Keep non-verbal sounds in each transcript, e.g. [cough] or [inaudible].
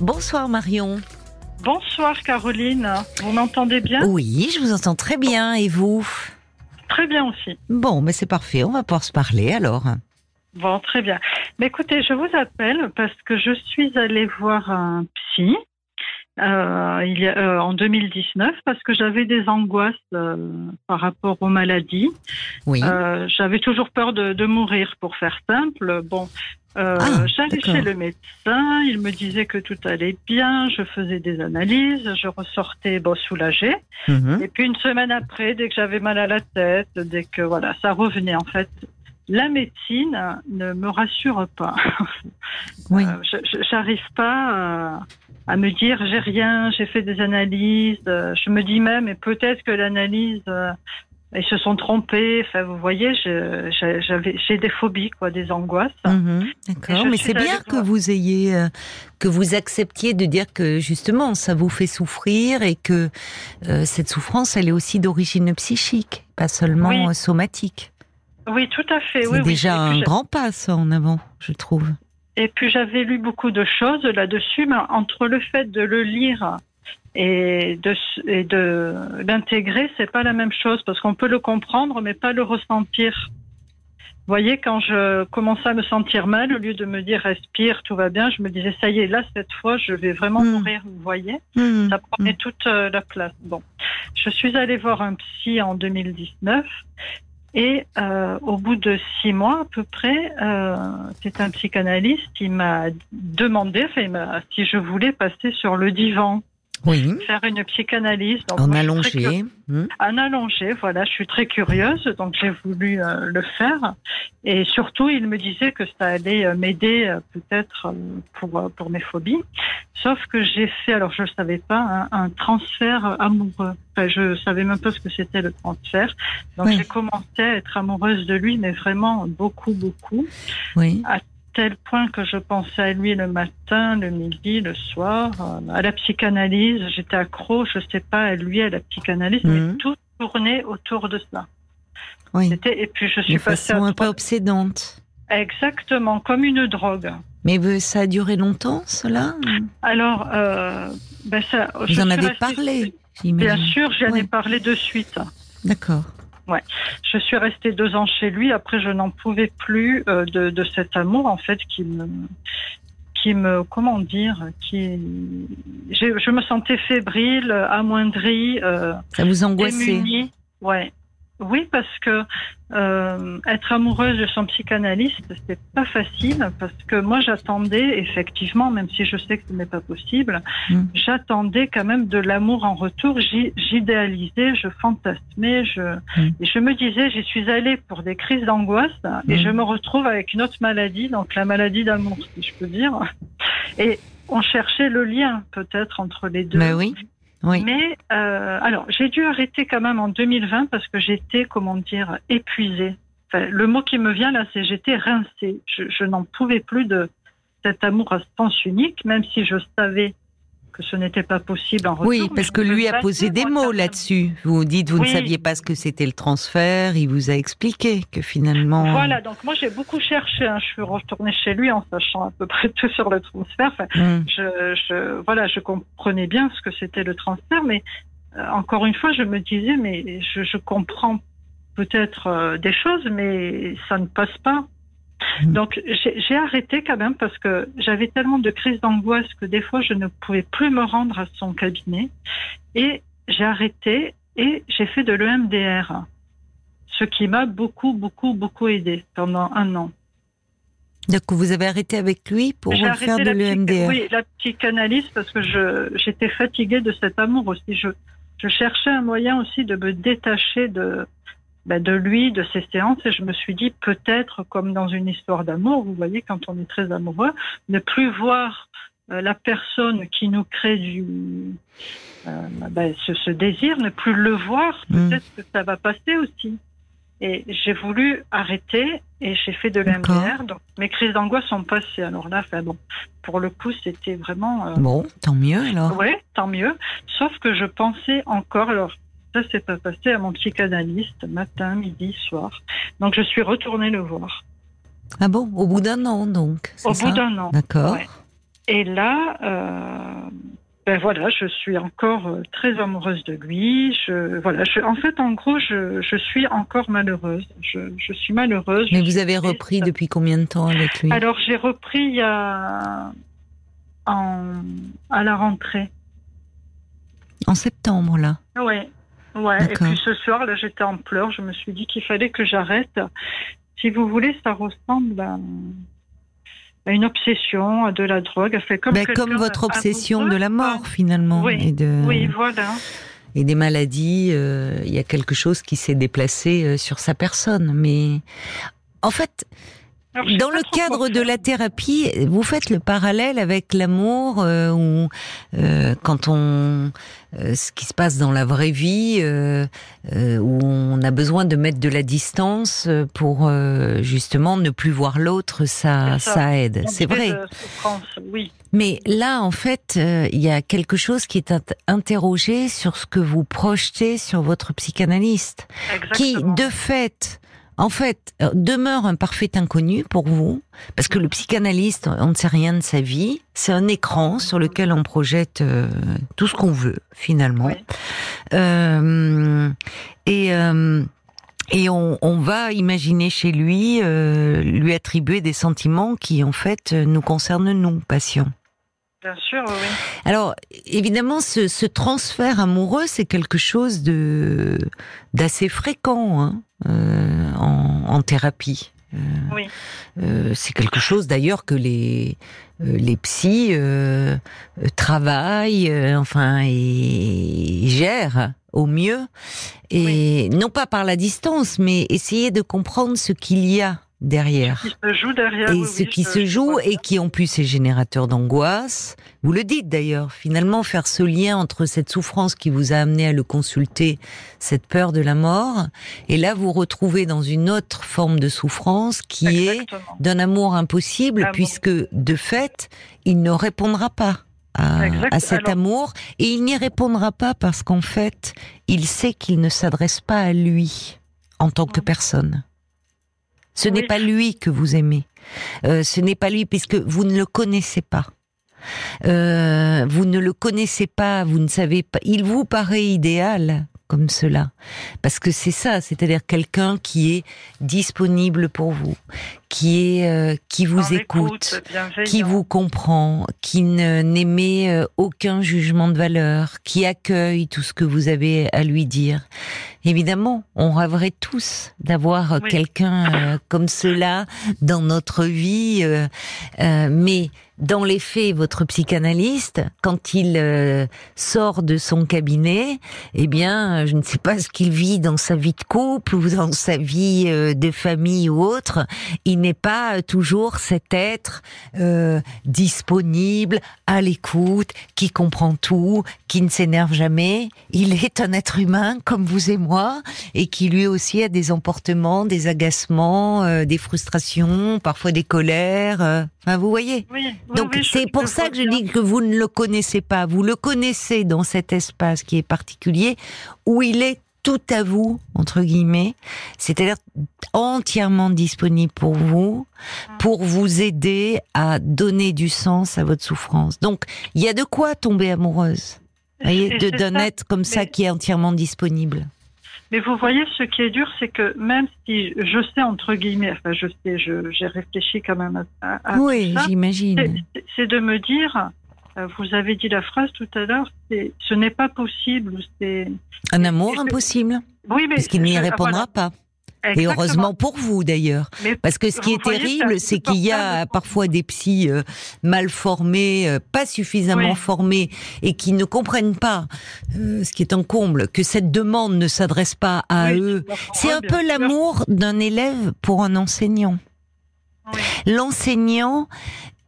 Bonsoir Marion. Bonsoir Caroline, vous m'entendez bien? Oui, je vous entends très bien. Et vous? Très bien aussi. Bon, mais c'est parfait. On va pouvoir se parler alors. Bon, très bien. Mais écoutez, je vous appelle parce que je suis allée voir un psy euh, il y a, euh, en 2019 parce que j'avais des angoisses euh, par rapport aux maladies. Oui. Euh, j'avais toujours peur de, de mourir, pour faire simple. Bon, euh, Ah, j'allais chez le médecin, il me disait que tout allait bien, je faisais des analyses, je ressortais bon, soulagée. Mhm. Et puis une semaine après, dès que j'avais mal à la tête, dès que voilà, ça revenait en fait. La médecine ne me rassure pas. [laughs] Oui. Euh, J'arrive pas à, me dire j'ai rien, j'ai fait des analyses. euh, Je me dis même, et peut-être que l'analyse, euh, ils se sont trompés. Enfin, vous voyez, j'ai des phobies, quoi, des angoisses. Mhm, D'accord, mais c'est bien que vous ayez, euh, que vous acceptiez de dire que justement ça vous fait souffrir et que euh, cette souffrance, elle est aussi d'origine psychique, pas seulement Oui. somatique. Oui, tout à fait. C'est oui, déjà un grand pas ça en avant, je trouve. Et puis j'avais lu beaucoup de choses là-dessus, mais entre le fait de le lire et de, et de l'intégrer, c'est pas la même chose parce qu'on peut le comprendre, mais pas le ressentir. Vous voyez, quand je commençais à me sentir mal, au lieu de me dire respire, tout va bien, je me disais ça y est, là cette fois, je vais vraiment Mm. mourir. Vous voyez, Mhm, ça prenait toute euh, la place. Bon, je suis allée voir un psy en 2019 et euh, au bout de six mois à peu près, euh, c'est un psychanalyste qui m'a demandé enfin, si je voulais passer sur le divan, Oui, faire une psychanalyse. Donc, en moi, allongé. Mhm. un allongé, voilà, je suis très curieuse, donc j'ai voulu euh, le faire. Et surtout, il me disait que ça allait euh, m'aider euh, peut-être pour, pour mes phobies. Sauf que j'ai fait, alors je ne savais pas, un, un transfert amoureux. Enfin, je savais même pas ce que c'était le transfert. Donc Oui. j'ai commencé à être amoureuse de lui, mais vraiment beaucoup, beaucoup. Oui. Tel point que je pensais à lui le matin, le midi, le soir, euh, à la psychanalyse. J'étais accro, je sais pas, à lui, à la psychanalyse, Mhm. mais tout tournait autour de cela. Oui. C'était, et puis je suis De passée façon à un peu obsédante. exactement comme une drogue. Mais ça a duré longtemps, cela? Alors, euh, ben ça, Vous en avez restée- parlé, Bien sûr, j'en ai parlé de suite. D'accord. Je suis restée deux ans chez lui. Après, je n'en pouvais plus euh, de, de cet amour, en fait, qui me, qui me, comment dire, qui, je me sentais fébrile, amoindrie, euh, Ça vous angoissait démunie. Ouais. Oui, parce que euh, être amoureuse de son psychanalyste, c'est pas facile parce que moi j'attendais effectivement, même si je sais que ce n'est pas possible, Mm. j'attendais quand même de l'amour en retour. J'idéalisais, je fantasmais, je Mm. et je me disais, j'y suis allée pour des crises d'angoisse et Mm. je me retrouve avec une autre maladie, donc la maladie d'amour, si je peux dire. Et on cherchait le lien peut-être entre les deux. Ben oui. Oui. Mais euh, alors, j'ai dû arrêter quand même en 2020 parce que j'étais, comment dire, épuisée. Enfin, le mot qui me vient là, c'est j'étais rincée. Je, je n'en pouvais plus de cet amour à sens unique, même si je savais que ce n'était pas possible en retour. Oui, parce que lui a posé des mots là-dessus. Vous dites, vous Oui. ne saviez pas ce que c'était le transfert. Il vous a expliqué que finalement. Voilà, donc moi j'ai beaucoup cherché. hein. Je suis retournée chez lui en sachant à peu près [laughs] tout sur le transfert. Enfin, je, je, voilà, je comprenais bien ce que c'était le transfert, mais euh, encore une fois, je me disais, mais je, je comprends peut-être euh, des choses, mais ça ne passe pas. Mhm. Donc j'ai arrêté quand même parce que j'avais tellement de crises d'angoisse que des fois je ne pouvais plus me rendre à son cabinet et j'ai arrêté et j'ai fait de l'EMDR, ce qui m'a beaucoup beaucoup beaucoup aidé pendant un an. Donc vous avez arrêté avec lui pour faire de l'EMDR. Oui, la psychanalyse parce que j'étais fatiguée de cet amour aussi. Je je cherchais un moyen aussi de me détacher de ben, de lui, de ses séances, et je me suis dit peut-être comme dans une histoire d'amour, vous voyez, quand on est très amoureux, ne plus voir euh, la personne qui nous crée du euh, ben, ce, ce désir, ne plus le voir, Mm. peut-être que ça va passer aussi. Et j'ai voulu arrêter et j'ai fait de l'MDR. Donc mes crises d'angoisse sont passées. Alors là, enfin bon, pour le coup, c'était vraiment. euh, Bon, tant mieux alors. Ouais, tant mieux. Sauf que je pensais encore. Alors ça, c'est pas passé à mon psychanalyste matin, midi, soir. Donc je suis retournée le voir. Ah bon, au bout d'un an donc. Au ça? bout d'un an. D'accord. Ouais. Et là, euh, ben voilà, je suis encore euh, très amoureuse de lui. Je, voilà, je, en fait, en gros, je, je suis encore malheureuse. Je, je suis malheureuse. Mais vous avez repris depuis combien de temps avec lui? Alors, j'ai repris il y a en, à la rentrée. En septembre, là Oui. Ouais. Et puis ce soir, là, j'étais en pleurs. Je me suis dit qu'il fallait que j'arrête. Si vous voulez, ça ressemble à une obsession de la drogue. Fait comme, ben, comme votre obsession de la mort, finalement. Oui, et de, oui voilà. Et des maladies, euh, il y a quelque chose qui s'est déplacé euh, sur sa personne. Mais en fait, dans le cadre de la thérapie, vous faites le parallèle avec l'amour, euh, ou euh, quand on, euh, ce qui se passe dans la vraie vie, euh, euh, où on a besoin de mettre de la distance pour justement ne plus voir l'autre, ça, ça, ça, aide. C'est vrai. Oui. Mais là, en fait, il y a quelque chose qui est interrogé sur ce que vous projetez sur votre psychanalyste, Exactement. qui, de fait, en fait, euh, demeure un parfait inconnu pour vous, parce que le psychanalyste, on ne sait rien de sa vie. C'est un écran sur lequel on projette euh, tout ce qu'on veut, finalement. Euh, et euh, et on, on, va imaginer chez lui, lui attribuer des sentiments qui, en fait, nous concernent, nous, patients. Bien sûr, oui. Alors, évidemment, ce, ce transfert amoureux, c'est quelque chose de d'assez fréquent hein, euh, en, en, thérapie. Euh, oui. Euh, c'est quelque chose d'ailleurs que les euh, les psys euh, travaillent, enfin, et, et gèrent au mieux, et oui. non pas par la distance, mais essayer de comprendre ce qu'il y a derrière. Ce qui se joue derrière. Et oui, ce oui, qui je, se joue et qui en plus est générateur d'angoisse. Vous le dites d'ailleurs, finalement faire ce lien entre cette souffrance qui vous a amené à le consulter, cette peur de la mort, et là vous retrouvez dans une autre forme de souffrance qui Exactement. est d'un amour impossible Amour. puisque de fait, il ne répondra pas. À, cet Alors... amour et il n'y répondra pas parce qu'en fait il sait qu'il ne s'adresse pas à lui en tant que personne. Ce oui. n'est pas lui que vous aimez. Euh, ce n'est pas lui puisque vous ne le connaissez pas. Euh, vous ne le connaissez pas, vous ne savez pas. Il vous paraît idéal comme cela, parce que c'est ça, c'est-à-dire quelqu'un qui est disponible pour vous, qui est euh, qui vous écoute, écoute qui vous comprend, qui n'émet euh, aucun jugement de valeur, qui accueille tout ce que vous avez à lui dire. Évidemment, on rêverait tous d'avoir oui. quelqu'un euh, comme cela dans notre vie, euh, mais dans les faits, votre psychanalyste, quand il euh, sort de son cabinet, eh bien, je ne sais pas ce qu'il vit dans sa vie de couple ou dans sa vie euh, de famille ou autre. Il n'est pas toujours cet être euh, disponible, à l'écoute, qui comprend tout, qui ne s'énerve jamais. Il est un être humain comme vous et moi, et qui lui aussi a des emportements, des agacements, euh, des frustrations, parfois des colères. euh. Enfin, vous voyez. Oui, oui, Donc oui, c'est pour ça que je dis que vous ne le connaissez pas. Vous le connaissez dans cet espace qui est particulier où il est tout à vous entre guillemets, c'est-à-dire entièrement disponible pour vous, Mm. pour vous aider à donner du sens à votre souffrance. Donc il y a de quoi tomber amoureuse. Vous voyez, d'un être comme ça qui est entièrement disponible. Mais vous voyez, ce qui est dur, c'est que même si je sais, entre guillemets, enfin, je sais, je- j'ai réfléchi quand même à, oui, j'imagine. c'est- de me dire, euh, vous avez dit la phrase tout à l'heure, c'est ce n'est pas possible, c'est... Un amour impossible, Oui, mais... parce qu'il n'y répondra voilà, pas. Et heureusement pour vous d'ailleurs. Parce que ce qui est terrible, c'est qu'il y a parfois des psys euh, mal formés, euh, pas suffisamment Oui. formés, et qui ne comprennent pas, euh, ce qui est un comble, que cette demande ne s'adresse pas à Oui, eux. C'est un peu l'amour d'un élève pour un enseignant. Oui. L'enseignant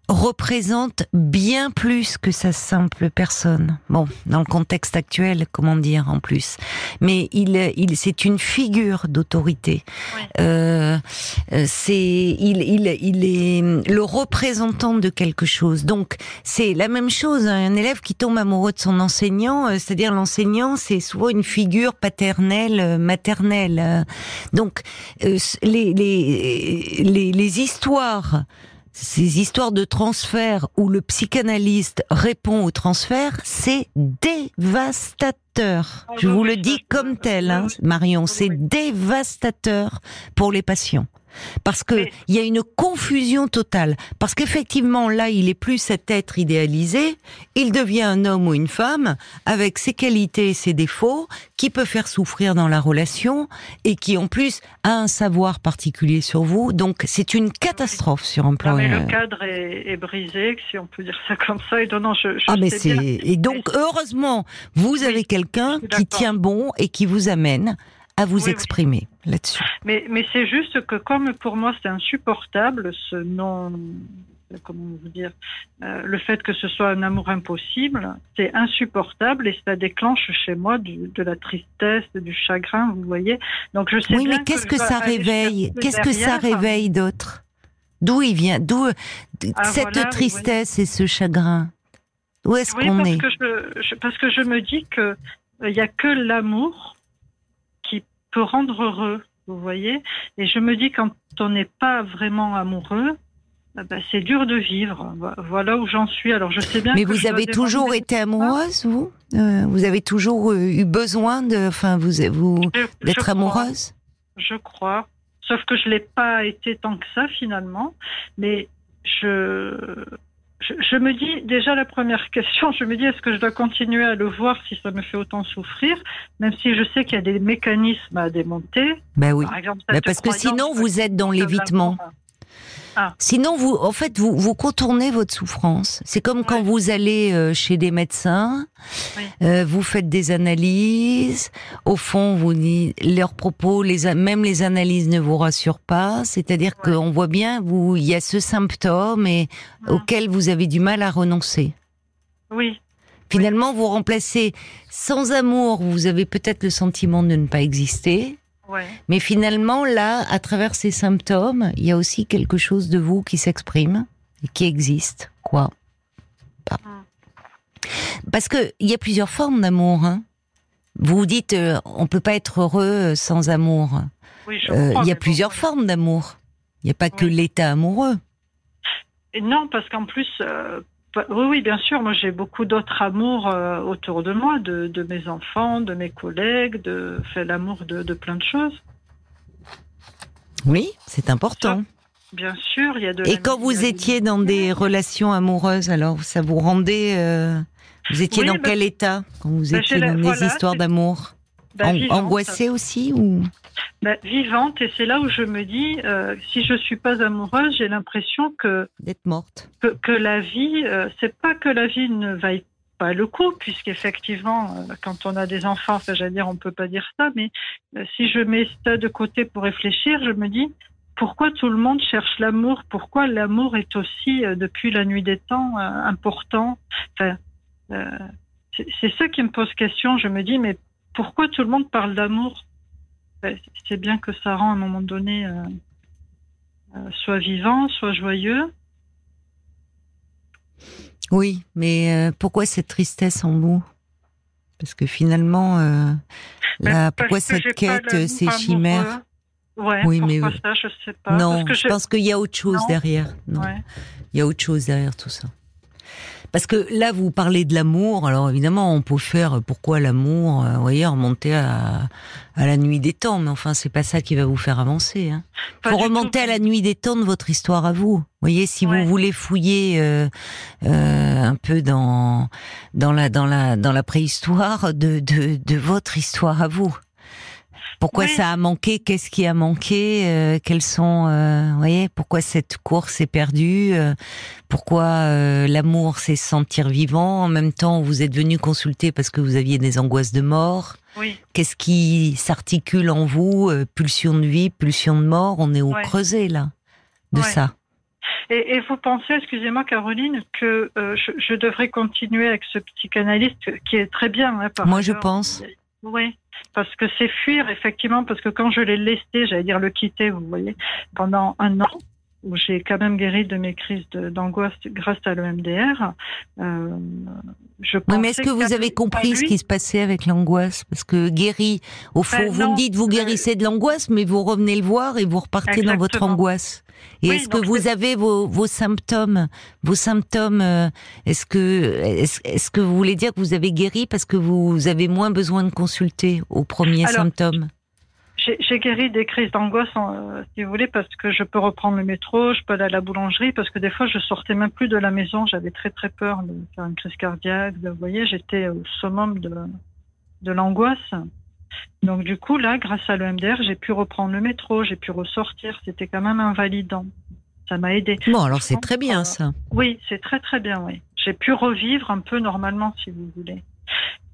représente bien plus que sa simple personne. Bon, dans le contexte actuel, comment dire en plus? Mais il, il c'est une figure d'autorité. Oui. Euh, euh, c'est, il, il, il est le représentant de quelque chose. Donc, c'est la même chose. Un élève qui tombe amoureux de son enseignant, euh, c'est-à-dire l'enseignant, c'est souvent une figure paternelle, euh, maternelle. Donc, les, les, les, les histoires ces histoires de transfert où le psychanalyste répond au transfert, c'est dévastateur. Je vous le dis comme tel, hein. Marion, c'est dévastateur pour les patients. Parce que Mais- il y a une confusion totale. Parce qu'effectivement, là, il est plus cet être idéalisé. Il devient un homme ou une femme avec ses qualités et ses défauts, qui peut faire souffrir dans la relation et qui, en plus, a un savoir particulier sur vous. Donc, c'est une catastrophe sur un Non, plan. mais le cadre est, est brisé, si on peut dire ça comme ça. Et non, non, je, je Ah mais c'est et donc heureusement vous Oui, avez quelqu'un qui tient bon et qui vous amène à vous Oui, oui. exprimer là-dessus. Mais, mais c'est juste que comme pour moi c'est insupportable ce non, comment vous dire, euh, le fait que ce soit un amour impossible, c'est insupportable et ça déclenche chez moi du- de la tristesse, du chagrin, vous voyez. Donc je sais Oui, mais qu'est-ce que ça réveille Qu'est-ce que ça réveille d'autre? D'où il vient? D'où Ah, cette voilà, tristesse et ce chagrin? Où est-ce Oui, qu'on parce est? que je, je- parce que je me dis que il y a que l'amour peut rendre heureux, vous voyez. Et je me dis quand on n'est pas vraiment amoureux, eh ben, c'est dur de vivre. Vo- Voilà où j'en suis. Alors je sais bien. Mais que vous avez toujours été amoureuse, vous? Euh, Vous avez toujours euh, eu besoin de, enfin, vous, vous d'être crois, amoureuse? Je crois. Sauf que je l'ai pas été tant que ça finalement. Mais je, je, je me dis déjà la première question. Je me dis est-ce que je dois continuer à le voir si ça me fait autant souffrir, même si je sais qu'il y a des mécanismes à démonter? Ben oui. Par exemple, Ben parce que sinon vous êtes dans l'évitement. L'amour. Sinon, vous, en fait, vous, vous contournez votre souffrance. C'est comme quand vous allez euh, chez des médecins, Oui. euh, vous faites des analyses. Au fond, vous leurs propos, les, même les analyses ne vous rassurent pas. C'est-à-dire Ouais. qu'on voit bien, vous, il y a ce symptôme et auquel vous avez du mal à renoncer. Oui, Finalement, vous remplacez sans amour. Vous avez peut-être le sentiment de ne pas exister. Ouais. Mais finalement, là, à travers ces symptômes, il y a aussi quelque chose de vous qui s'exprime et qui existe. Quoi? Pas. Parce que il y a plusieurs formes d'amour. Hein. Vous vous dites, euh, on peut pas être heureux sans amour. Oui, je Euh, crois, il y a bon, plusieurs formes d'amour. Il n'y a pas que l'état amoureux. Et non, parce qu'en plus, euh, oui, oui, bien sûr, moi j'ai beaucoup d'autres amours euh, autour de moi, de, de mes enfants, de mes collègues, de fait l'amour de, de plein de choses. Oui, c'est important. Bien sûr, il y a de. Et quand vous étiez dans des relations amoureuses, alors ça vous rendait. euh, vous étiez Oui, dans bah, quel état quand vous bah, étiez la- dans des voilà, histoires d'amour? Bah, An- vivante. Angoissée aussi ou? Bah, vivante, et c'est là où je me dis, euh, si je suis pas amoureuse, j'ai l'impression que, d'être morte. que, que la vie, euh, c'est pas que la vie ne vaille pas le coup, puisqu'effectivement, euh, quand on a des enfants, enfin, j'allais dire, on peut pas dire ça, mais euh, si je mets ça de côté pour réfléchir, je me dis, pourquoi tout le monde cherche l'amour? Pourquoi l'amour est aussi, euh, depuis la nuit des temps, important? Enfin, c'est, ça qui me pose question. Je me dis, mais pourquoi tout le monde parle d'amour C'est bien que ça rend à un moment donné euh, euh, soit vivant, soit joyeux. Oui, mais euh, pourquoi cette tristesse en vous? Parce que finalement, euh, Ben, là, pourquoi cette quête, ces chimères. Ouais, Oui, mais ça, je sais pas. Non, Parce que je je- pense qu'il y a autre chose Non. derrière. Non, ouais. il y a autre chose derrière tout ça. Parce que là, vous parlez de l'amour. Alors évidemment, on peut faire pourquoi l'amour, euh, vous voyez, remonter à, à la nuit des temps. Mais enfin, c'est pas ça qui va vous faire avancer. Hein. Du remonter tout. à la nuit des temps de votre histoire à vous. Vous voyez, si Ouais. vous voulez fouiller euh, euh, un peu dans dans la dans la dans la préhistoire de de, de votre histoire à vous. Pourquoi ça a manqué? Qu'est-ce qui a manqué? Euh, Quels sont, euh, vous voyez, pourquoi cette course est perdue? Euh, Pourquoi l'amour c'est se sentir vivant? En même temps, vous êtes venu consulter parce que vous aviez des angoisses de mort. Oui, Qu'est-ce qui s'articule en vous? Pulsion de vie, pulsion de mort? On est au Ouais. creuset là de Ouais. ça. Et, et vous pensez, excusez-moi Caroline, que euh, je, je devrais continuer avec ce psychanalyste qui est très bien. hein, par Moi, je pense. Oui, parce que c'est fuir, effectivement, parce que quand je l'ai laissé, j'allais dire le quitter, vous voyez, pendant un an, où j'ai quand même guéri de mes crises d'angoisse grâce à l'EMDR, euh, je oui, mais est-ce que vous avez compris ce qui se passait avec l'angoisse? Parce que guéri, au fond, Ben vous non, me dites vous guérissez de l'angoisse, mais vous revenez le voir et vous repartez dans votre angoisse. Et Oui, est-ce que vous avez vos, vos symptômes Vos symptômes, euh, est-ce que est-ce que vous voulez dire que vous avez guéri parce que vous avez moins besoin de consulter aux premiers Alors, symptômes J'ai j'ai guéri des crises d'angoisse, euh, si vous voulez, parce que je peux reprendre le métro, je peux aller à la boulangerie, parce que des fois, je sortais même plus de la maison. J'avais très très peur de faire une crise cardiaque. de- vous voyez, j'étais au summum de, de l'angoisse. Donc du coup, là, grâce à l'EMDR, j'ai pu reprendre le métro, j'ai pu ressortir. C'était quand même invalidant. Ça m'a aidé. Bon, alors c'est très bien euh, ça. Oui, c'est très très bien, oui. J'ai pu revivre un peu normalement, si vous voulez.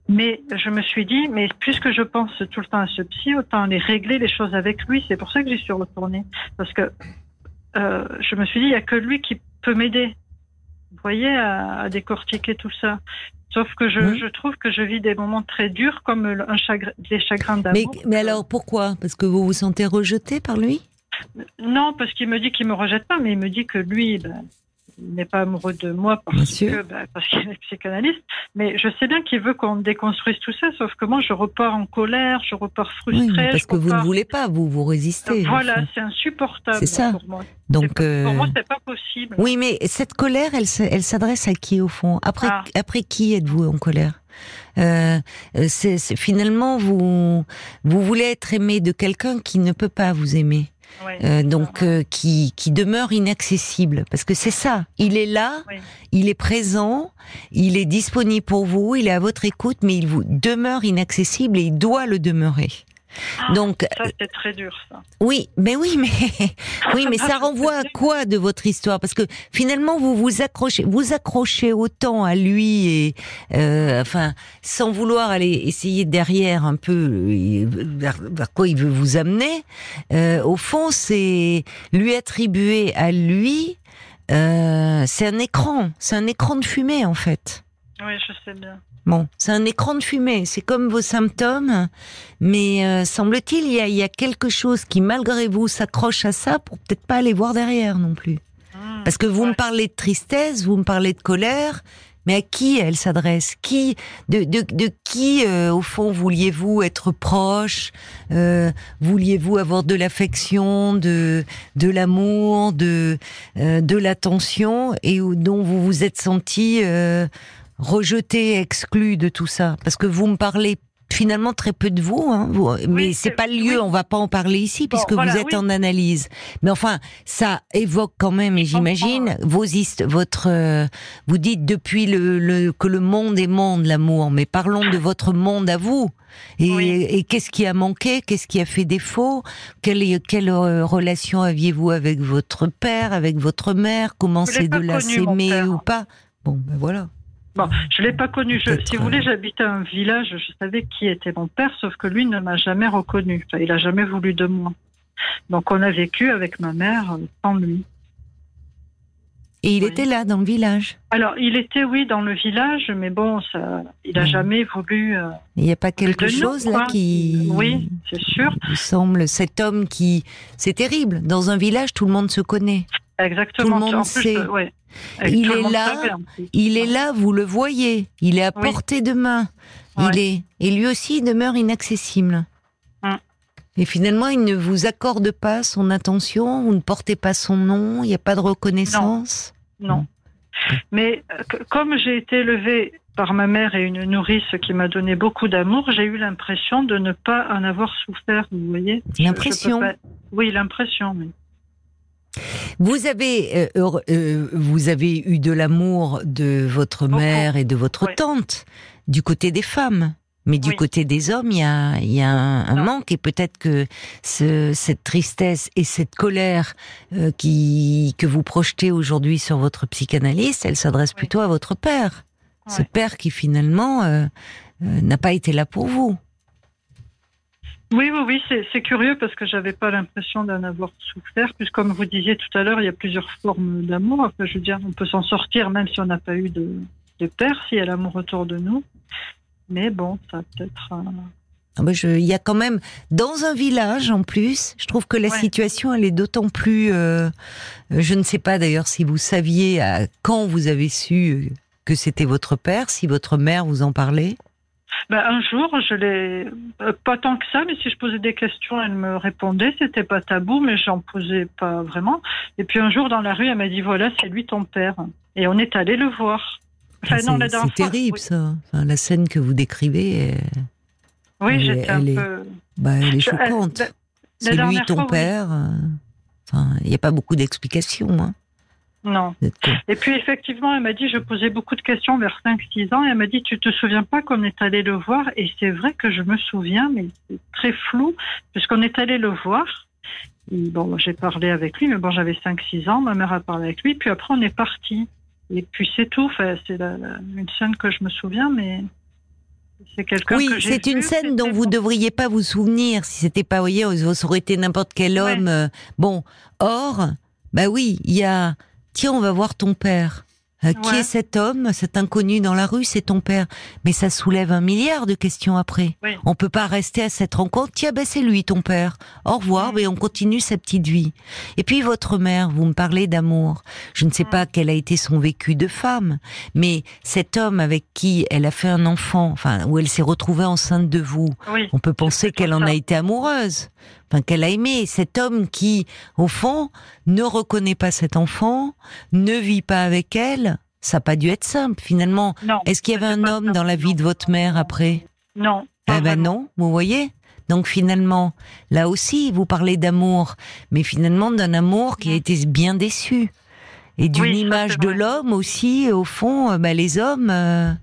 Mais je me suis dit, mais puisque je pense tout le temps à ce psy, autant aller régler les choses avec lui. C'est pour ça que j'y suis retournée. Parce que euh, je me suis dit, il n'y a que lui qui peut m'aider. Vous voyez, à, à décortiquer tout ça. Sauf que je, Mhm. je trouve que je vis des moments très durs, comme un chagrin, des chagrins d'amour. mais alors pourquoi? Parce que vous vous sentez rejeté par lui? Non, parce qu'il me dit qu'il me rejette pas, mais il me dit que lui, ben, n'est pas amoureux de moi parce que ben, parce qu'il est psychanalyste. Mais je sais bien qu'il veut qu'on déconstruise tout ça, sauf que moi, je repars en colère, je repars Oui, frustrée. mais parce que vous ne voulez pas, vous vous résistez. Voilà, enfin. c'est insupportable C'est ça. pour moi. Donc pas- euh, Pour moi, c'est pas possible. Oui, mais cette colère, elle, elle s'adresse à qui au fond? Après, Ah. après qui êtes-vous en colère? Euh, euh, c'est, c'est- finalement vous vous voulez être aimé de quelqu'un qui ne peut pas vous aimer, Ouais. euh, donc euh, qui qui demeure inaccessible parce que c'est ça. Il est là, Oui. il est présent, il est disponible pour vous, il est à votre écoute, mais il vous demeure inaccessible et il doit le demeurer. Ah, Donc Ça, c'est très dur, ça. oui, mais oui, mais [laughs] oui, mais ça [laughs] renvoie à quoi de votre histoire? Parce que finalement, vous vous accrochez, vous accrochez autant à lui et euh, enfin, sans vouloir aller essayer derrière un peu euh, vers, vers quoi il veut vous amener. euh, au fond, c'est lui attribuer à lui. euh, c'est un écran, c'est un écran de fumée en fait. Oui, je sais bien. Bon, c'est un écran de fumée, c'est comme vos symptômes, mais euh, semble-t-il, il y a, il y a quelque chose qui, malgré vous, s'accroche à ça pour peut-être pas aller voir derrière non plus. Hmm. Parce que vous Ouais. me parlez de tristesse, vous me parlez de colère, mais à qui elle s'adresse? Qui, de, de, de qui, euh, au fond, vouliez-vous être proche? Euh, Vouliez-vous avoir de l'affection, de, de l'amour, de, euh, de l'attention, et où- dont vous vous êtes senti euh, rejeté, exclu de tout ça? Parce que vous me parlez finalement très peu de vous, hein, vous- mais c'est c'est- pas le lieu, oui. on va pas en parler ici Bon, puisque voilà, vous êtes oui. en analyse. Mais enfin, ça évoque quand même, et j'imagine, vos votre, euh, vous dites depuis le, le- que le monde est monde, l'amour, mais parlons de votre monde à vous. Et, Oui. et qu'est-ce qui a manqué? Qu'est-ce qui a fait défaut? Quelle, quelle euh, relation aviez-vous avec votre père, avec votre mère? Comment Je l'ai c'est de pas la connu, mon s'aimer ou pas? Bon, ben voilà. Bon, je l'ai pas connu. Je, si vous voulez, euh, j'habitais un village. Je savais qui était mon père, sauf que lui ne m'a jamais reconnu. Enfin, il a jamais voulu de moi. Donc, on a vécu avec ma mère sans lui. Et il Oui. était là dans le village? Alors, il était, oui, dans le village, mais bon, ça, il a Bon. jamais voulu. euh, Il n'y a pas quelque nous, chose là qui Oui, c'est sûr. vous semble cet homme qui c'est terrible dans un village tout le monde se connaît Exactement. Tout le monde En plus, sait. ouais. Il est là, savait, il est là vous le voyez il est à Oui. portée de main il est et lui aussi il demeure inaccessible Hum. et finalement il ne vous accorde pas son attention vous ne portez pas son nom il n'y a pas de reconnaissance? Non. Mais euh, comme j'ai été élevée par ma mère et une nourrice qui m'a donné beaucoup d'amour, j'ai eu l'impression de ne pas en avoir souffert, vous voyez. L'impression. pas- Oui, l'impression, oui. Vous avez, euh, euh, vous avez eu de l'amour de votre Beaucoup. mère et de votre Ouais. tante du côté des femmes. Mais du Oui. côté des hommes, il y a, il y a un, manque et peut-être que ce, cette tristesse et cette colère euh, qui, que vous projetez aujourd'hui sur votre psychanalyste, elle s'adresse Oui. plutôt à votre père. Ce père qui finalement n'a pas été là pour vous. Oui, oui, oui, c'est curieux parce que j'avais pas l'impression d'en avoir souffert. Puis comme vous disiez tout à l'heure, il y a plusieurs formes d'amour. Enfin, je veux dire, on peut s'en sortir même si on n'a pas eu de, de père, s'il y a l'amour autour de nous. Mais bon, ça peut-être. euh, Ah Il y a quand même dans un village en plus. Je trouve que la Ouais. situation elle est d'autant plus. euh, je ne sais pas d'ailleurs si vous saviez à quand vous avez su que c'était votre père, si votre mère vous en parlait ben, un jour, je l'ai euh, pas tant que ça, mais si je posais des questions, elle me répondait. C'était pas tabou, mais j'en posais pas vraiment. Et puis un jour dans la rue, elle m'a dit voilà, c'est lui ton père. Et on est allé le voir. Enfin, c'est terrible ça. la scène que vous décrivez. oui, j'étais un peu. Bah, elle est choquante. C'est lui ton père. Euh, enfin, il n'y a pas beaucoup d'explications. Hein. Non. Et puis effectivement, elle m'a dit, je posais beaucoup de questions vers 5-6 ans, et elle m'a dit, tu te souviens pas qu'on est allé le voir? Et c'est vrai que je me souviens, mais c'est très flou, puisqu'on est allé le voir. bon, j'ai parlé avec lui, mais bon, j'avais 5-6 ans, ma mère a parlé avec lui, puis après on est parti. Et puis c'est tout, enfin, c'est une scène que je me souviens, mais c'est quelqu'un Oui, c'est une scène dont vous ne devriez pas vous souvenir, si c'était pas, vous voyez, ça aurait été n'importe quel homme. Euh, bon, or, bah oui, il y a tiens, on va voir ton père. Euh, qui est cet homme, cet inconnu dans la rue? C'est ton père. Mais ça soulève un milliard de questions après. On peut pas rester à cette rencontre. Tiens, ben c'est lui, ton père. Au revoir, mais on continue sa petite vie. Et puis votre mère, vous me parlez d'amour. Je ne sais pas quel a été son vécu de femme, mais cet homme avec qui elle a fait un enfant, enfin où elle s'est retrouvée enceinte de vous, on peut penser qu'elle en a été amoureuse enfin qu'elle a aimé, cet homme qui, au fond, ne reconnaît pas cet enfant, ne vit pas avec elle, ça n'a pas dû être simple finalement. Est-ce qu'il y avait un homme dans la vie de votre mère après? Non. Eh ben non, vous voyez donc finalement, là aussi, vous parlez d'amour, mais finalement d'un amour qui a été bien déçu. Et d'une image de l'homme aussi, au fond, euh, bah, les hommes, euh, ne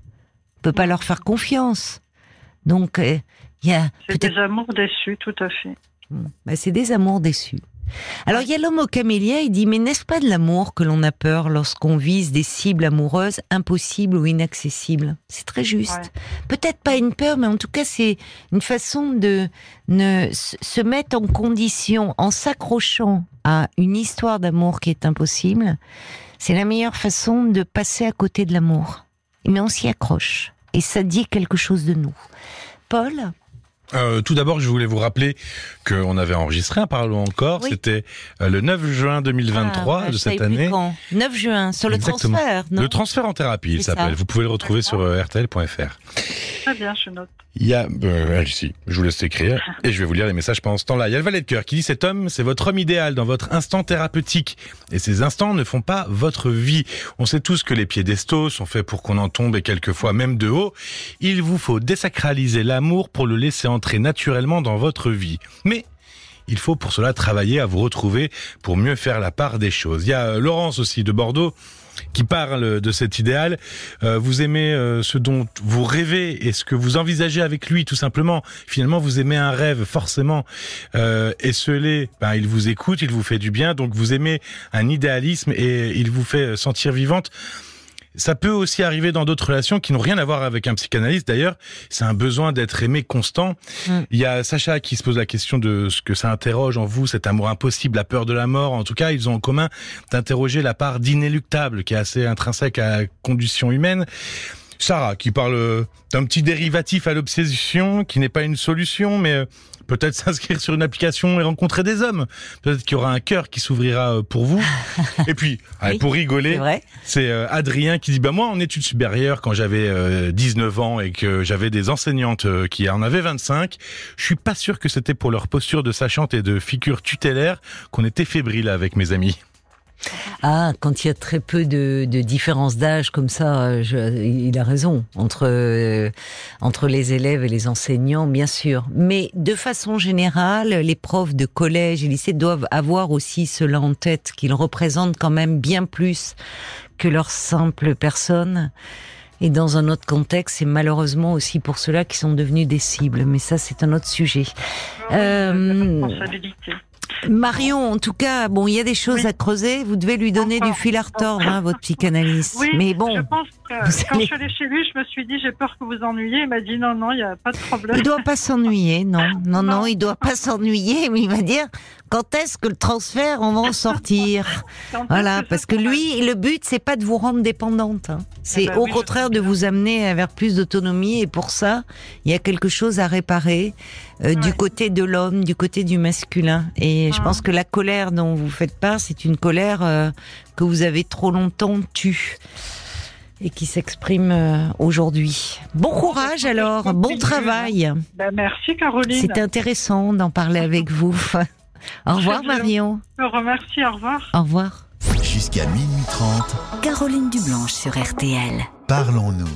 peut pas leur faire confiance. Donc, euh, il y a... C'est des amours déçus, tout à fait. Bah, c'est des amours déçus. Alors il y a l'homme au camélia, il dit mais n'est-ce pas de l'amour que l'on a peur lorsqu'on vise des cibles amoureuses impossibles ou inaccessibles? C'est très juste. Peut-être pas une peur, mais en tout cas c'est une façon de ne, se mettre en condition en s'accrochant à une histoire d'amour qui est impossible. C'est la meilleure façon de passer à côté de l'amour. Mais on s'y accroche et ça dit quelque chose de nous. Paul euh, tout d'abord, je voulais vous rappeler qu'on avait enregistré un Parlons encore. C'était euh, le 9 juin 2023 ah, de cette année. 9 juin, sur le transfert, non Le transfert en thérapie, il s'appelle. Vous pouvez le retrouver sur euh, rtl.fr. Très bien, je note. Il y a, euh, ici, je vous laisse écrire et je vais vous lire les messages pendant ce temps-là. Il y a le valet de cœur qui dit cet homme, c'est votre homme idéal dans votre instant thérapeutique. Et ces instants ne font pas votre vie. On sait tous que les piédestaux sont faits pour qu'on en tombe et quelquefois même de haut. Il vous faut désacraliser l'amour pour le laisser naturellement dans votre vie. Mais il faut pour cela travailler à vous retrouver pour mieux faire la part des choses. Il y a euh, Laurence aussi de Bordeaux qui parle de cet idéal. Euh, vous aimez euh, ce dont vous rêvez et ce que vous envisagez avec lui, tout simplement. Finalement, vous aimez un rêve, forcément. Et ce ben, il vous écoute, il vous fait du bien. Donc, vous aimez un idéalisme et il vous fait sentir vivante. Ça peut aussi arriver dans d'autres relations qui n'ont rien à voir avec un psychanalyste. D'ailleurs, c'est un besoin d'être aimé constant. Mm. Il y a Sacha qui se pose la question de ce que ça interroge en vous, cet amour impossible, la peur de la mort. En tout cas, ils ont en commun d'interroger la part d'inéluctable qui est assez intrinsèque à la condition humaine. Sarah qui parle d'un petit dérivatif à l'obsession qui n'est pas une solution, mais euh, peut-être [laughs] s'inscrire sur une application et rencontrer des hommes. Peut-être qu'il y aura un cœur qui s'ouvrira euh, pour vous. [laughs] et puis, pour rigoler, c'est euh, Adrien qui dit, bah moi en études supérieures, quand j'avais 19 ans et que j'avais des enseignantes qui en avaient 25, je suis pas sûr que c'était pour leur posture de sachante et de figure tutélaire qu'on était fébrile avec mes amis. Ah, quand il y a très peu de, de différence d'âge comme ça, je, il a raison entre euh, entre les élèves et les enseignants, bien sûr. Mais de façon générale, les profs de collège et lycée doivent avoir aussi cela en tête, qu'ils représentent quand même bien plus que leurs simples personnes. Et dans un autre contexte, c'est malheureusement aussi pour ceux-là qui sont devenus des cibles. Mais ça, c'est un autre sujet. euh, Marion, en tout cas, bon, il y a des choses à creuser. Vous devez lui donner du fil à retordre, hein, votre psychanalyste. Oui, mais bon. Je pense que quand je suis allée chez lui, je me suis dit, j'ai peur que vous ennuyiez. Il m'a dit, non, non, il n'y a pas de problème. Il doit pas s'ennuyer, non. Non, non, il doit pas s'ennuyer, mais il va dire, quand est-ce que le transfert, on va en sortir? [laughs] Voilà, parce que lui, le but, c'est pas de vous rendre dépendante. Hein. C'est eh ben au contraire de vous amener vers plus d'autonomie. Et pour ça, il y a quelque chose à réparer euh, du côté de l'homme, du côté du masculin. Et je ah. pense que la colère dont vous faites part, c'est une colère euh, que vous avez trop longtemps tue. et qui s'exprime euh, aujourd'hui. Bon courage alors, [laughs] bon travail. Ben, merci Caroline. C'était intéressant d'en parler avec vous. [laughs] Au revoir. Marion. Je vous remercie, au revoir. Au revoir. Jusqu'à minuit 30, Caroline Dublanche sur RTL. parlons-nous.